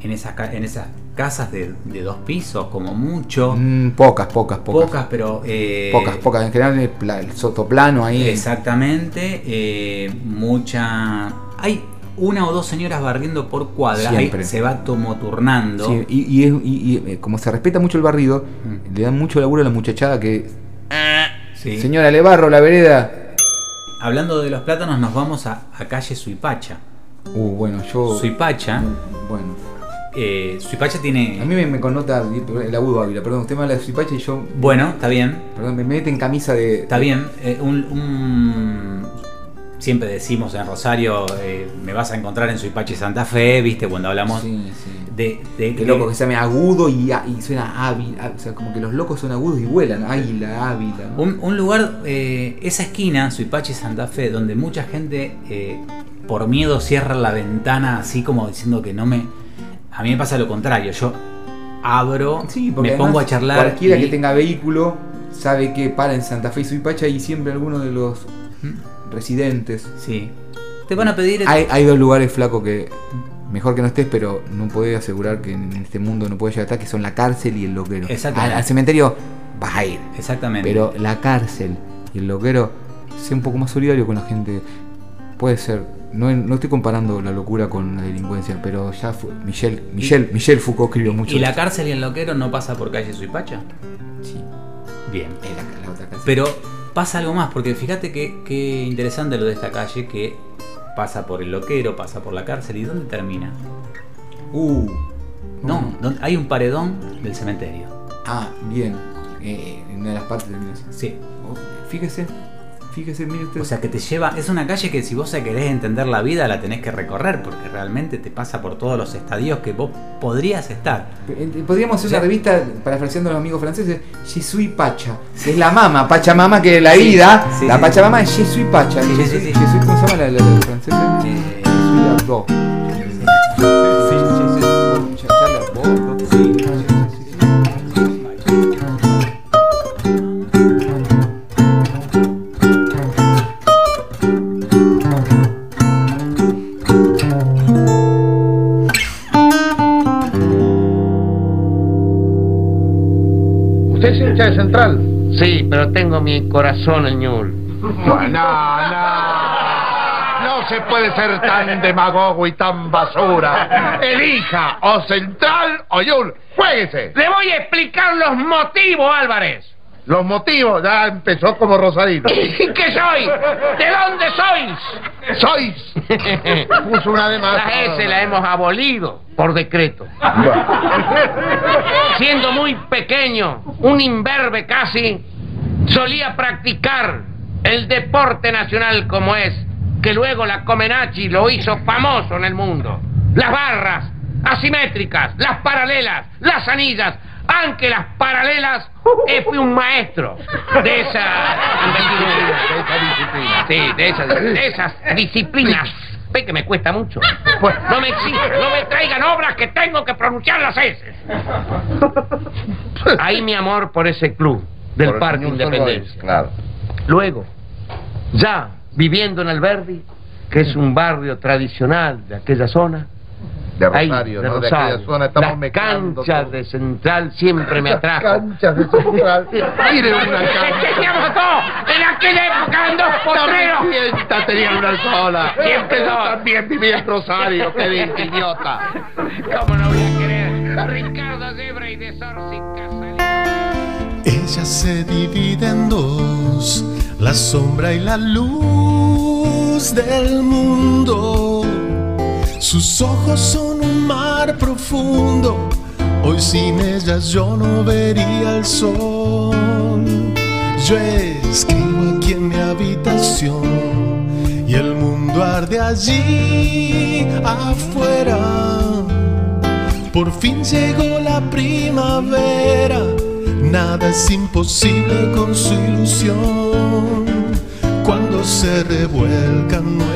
En esas, ca- en esas casas de, de dos pisos, como mucho. Mm, pocas, pocas, pocas. Pocas, pero. eh, Pocas, pocas. En general el, el sotoplano ahí. Exactamente. eh, mucha. Hay una o dos señoras barriendo por cuadra. ahí Siempre. se va como turnando. Sí, y, y es- y- y, eh, como se respeta mucho el barrido, Mm. le dan mucho laburo a la muchachada que. Sí. Señora, le barro la vereda. Hablando de los plátanos, nos vamos a, a calle Suipacha. Uh, bueno, yo. Suipacha. Bueno. eh, Suipacha tiene. A mí me, me connota el agudo Ávila, perdón, usted me habla de Suipacha y yo. Bueno, está bien. Perdón, me mete en camisa de. Está bien. eh, un, un- Siempre decimos en Rosario, eh, me vas a encontrar en Suipacha y Santa Fe, ¿viste? Cuando hablamos Sí, sí. de, de- Qué loco que se llame agudo y, y suena Ávila. O sea, como que los locos son agudos y vuelan. Águila, Ávila. ¿no? Un, un lugar, eh, esa esquina, Suipacha y Santa Fe, donde mucha gente eh, por miedo cierra la ventana así como diciendo que no me... A mí me pasa lo contrario, yo abro, Sí, me pongo a charlar. Cualquiera y- que tenga vehículo sabe que para en Santa Fe y Suipacha y siempre alguno de los residentes. Sí. Te van a pedir. Hay, hay dos lugares flacos que mejor que no estés, pero no podés asegurar que en este mundo no puedes llegar a estar, que son la cárcel y el loquero. Exactamente. Al, al cementerio vas a ir. Exactamente. Pero la cárcel y el loquero, sé un poco más solidario con la gente. Puede ser. No, no estoy comparando la locura con la delincuencia, pero ya fue. Michel, Michel, Michel Foucault escribió mucho. ¿Y la cárcel y el loquero no pasa por calle Suipacha? Sí. Bien. Es la, la otra cárcel. Pero pasa algo más, porque fíjate que, que interesante lo de esta calle que pasa por el loquero, pasa por la cárcel y ¿dónde termina? Uh. No, don- hay un paredón del cementerio. Ah, bien. Eh, en una de las partes del Sí. Oh, fíjese, fíjese, mire usted. O sea que te lleva, es una calle que si vos querés entender la vida la tenés que recorrer, porque realmente te pasa por todos los estadios que vos podrías estar. Eh, Podríamos hacer O sea- una revista, parafraseando a los amigos franceses, Je suis Pacha, que es la mama, Pachamama, que es la vida. sí, la sí. Pachamama es Je suis Pacha. Sí, Je suis- ¿Cómo se llama la, la, la francesa? Eh, Je suis la bo. Sí, Central? Sí, pero tengo mi corazón en Ñul. No, no. No se puede ser tan demagogo y tan basura. Elija o Central o Yul. Jueguese. Le voy a explicar los motivos, Álvarez. Los motivos, ya empezó como Rosadito. ¿Qué soy? ¿De dónde sois? Sois. Puso una de más. La S la hemos abolido por decreto. Siendo muy pequeño, un imberbe casi, solía practicar el deporte nacional como es, que luego la Comenachi lo hizo famoso en el mundo. Las barras, asimétricas, las paralelas, las anillas, aunque las paralelas, eh, fui un maestro de esa disciplina. Sí, de esas, de esas disciplinas. Ve que me cuesta mucho. Pues no me exijan, no me traigan obras que tengo que pronunciar las S. Ahí mi amor por ese club del Por Parque Independencia. Claro. Luego, ya viviendo en Alberdi, que es un barrio tradicional de aquella zona, De ahí, Rosario, de ¿no? De Rosario, aquella zona estamos las mezclando canchas todo. de Central siempre me Las atrajo. canchas de Central. Mire una cancha. Teníamos todo. En aquella época en dos potreros. Tenían una sola. Siempre Yo también viví en Rosario, qué de idiota. ¿Cómo no voy a querer? Ricardo Zebra y de Sorcica Ella se divide en dos, la sombra y la luz del mundo. Sus ojos son un mar profundo, hoy sin ellas yo no vería el sol. Yo escribo aquí en mi habitación y el mundo arde allí afuera. Por fin llegó la primavera, nada es imposible con su ilusión. Cuando se revuelcan nuestras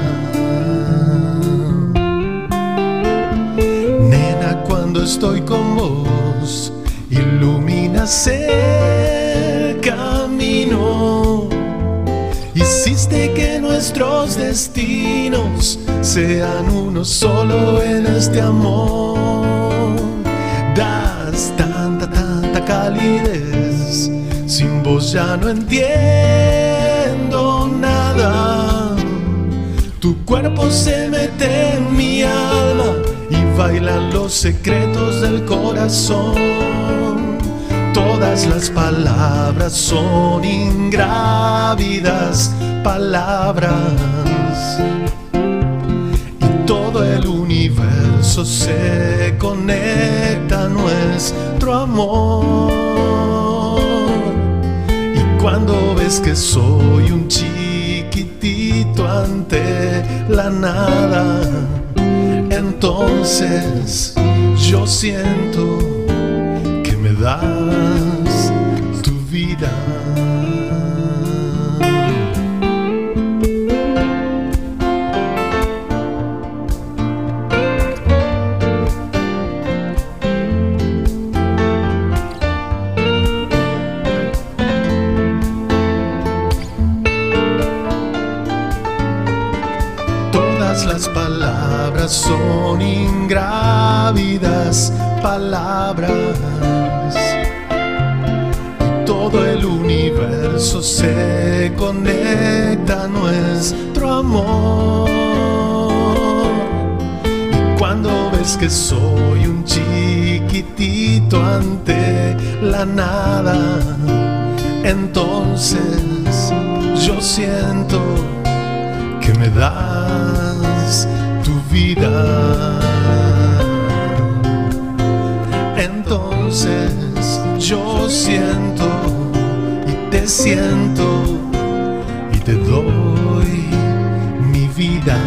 Estoy con vos, iluminas el camino. Hiciste que nuestros destinos sean uno solo en este amor. Das tanta, tanta calidez. Sin vos ya no entiendo nada. Tu cuerpo se mete en mi alma bailan los secretos del corazón. Todas las palabras son ingrávidas palabras y todo el universo se conecta a nuestro amor. Y cuando ves que soy un chiquitito ante la nada, entonces yo siento que me das tu vida. Ingrávidas palabras. Todo el universo se conecta a nuestro amor. Y cuando ves que soy un chiquitito ante la nada, entonces yo siento que me das tu vida. Entonces yo siento y te siento y te doy mi vida.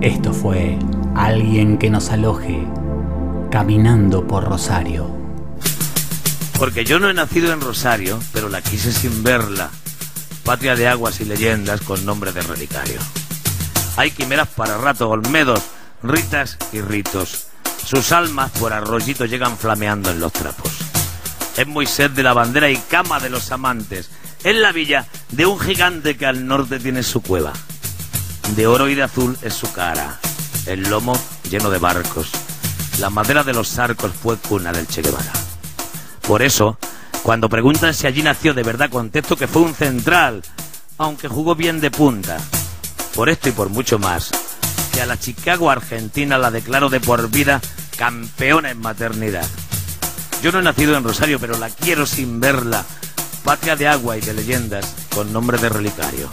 Esto fue Alguien que nos aloje, caminando por Rosario. Porque yo no he nacido en Rosario, pero la quise sin verla. Patria de aguas y leyendas con nombre de relicario. Hay quimeras para rato, olmedos, ritas y ritos. Sus almas por arroyito llegan flameando en los trapos. Es Moisés de la bandera y cama de los amantes. Es la villa de un gigante que al norte tiene su cueva. De oro y de azul es su cara. El lomo lleno de barcos. La madera de los arcos fue cuna del Che Guevara. Por eso, cuando preguntan si allí nació de verdad, contesto que fue un central, aunque jugó bien de punta. Por esto y por mucho más, que a la Chicago Argentina la declaro de por vida campeona en maternidad. Yo no he nacido en Rosario, pero la quiero sin verla. Patria de agua y de leyendas, con nombre de relicario.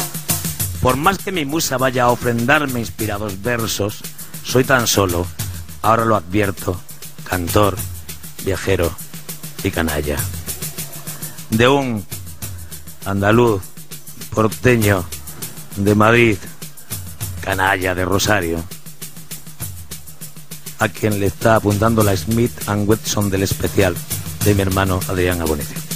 Por más que mi musa vaya a ofrendarme inspirados versos, soy tan solo, ahora lo advierto, cantor, viajero canalla. De un andaluz, porteño, de Madrid, canalla de Rosario, a quien le está apuntando la Smith and Wesson del especial de mi hermano Adrián Abonicio.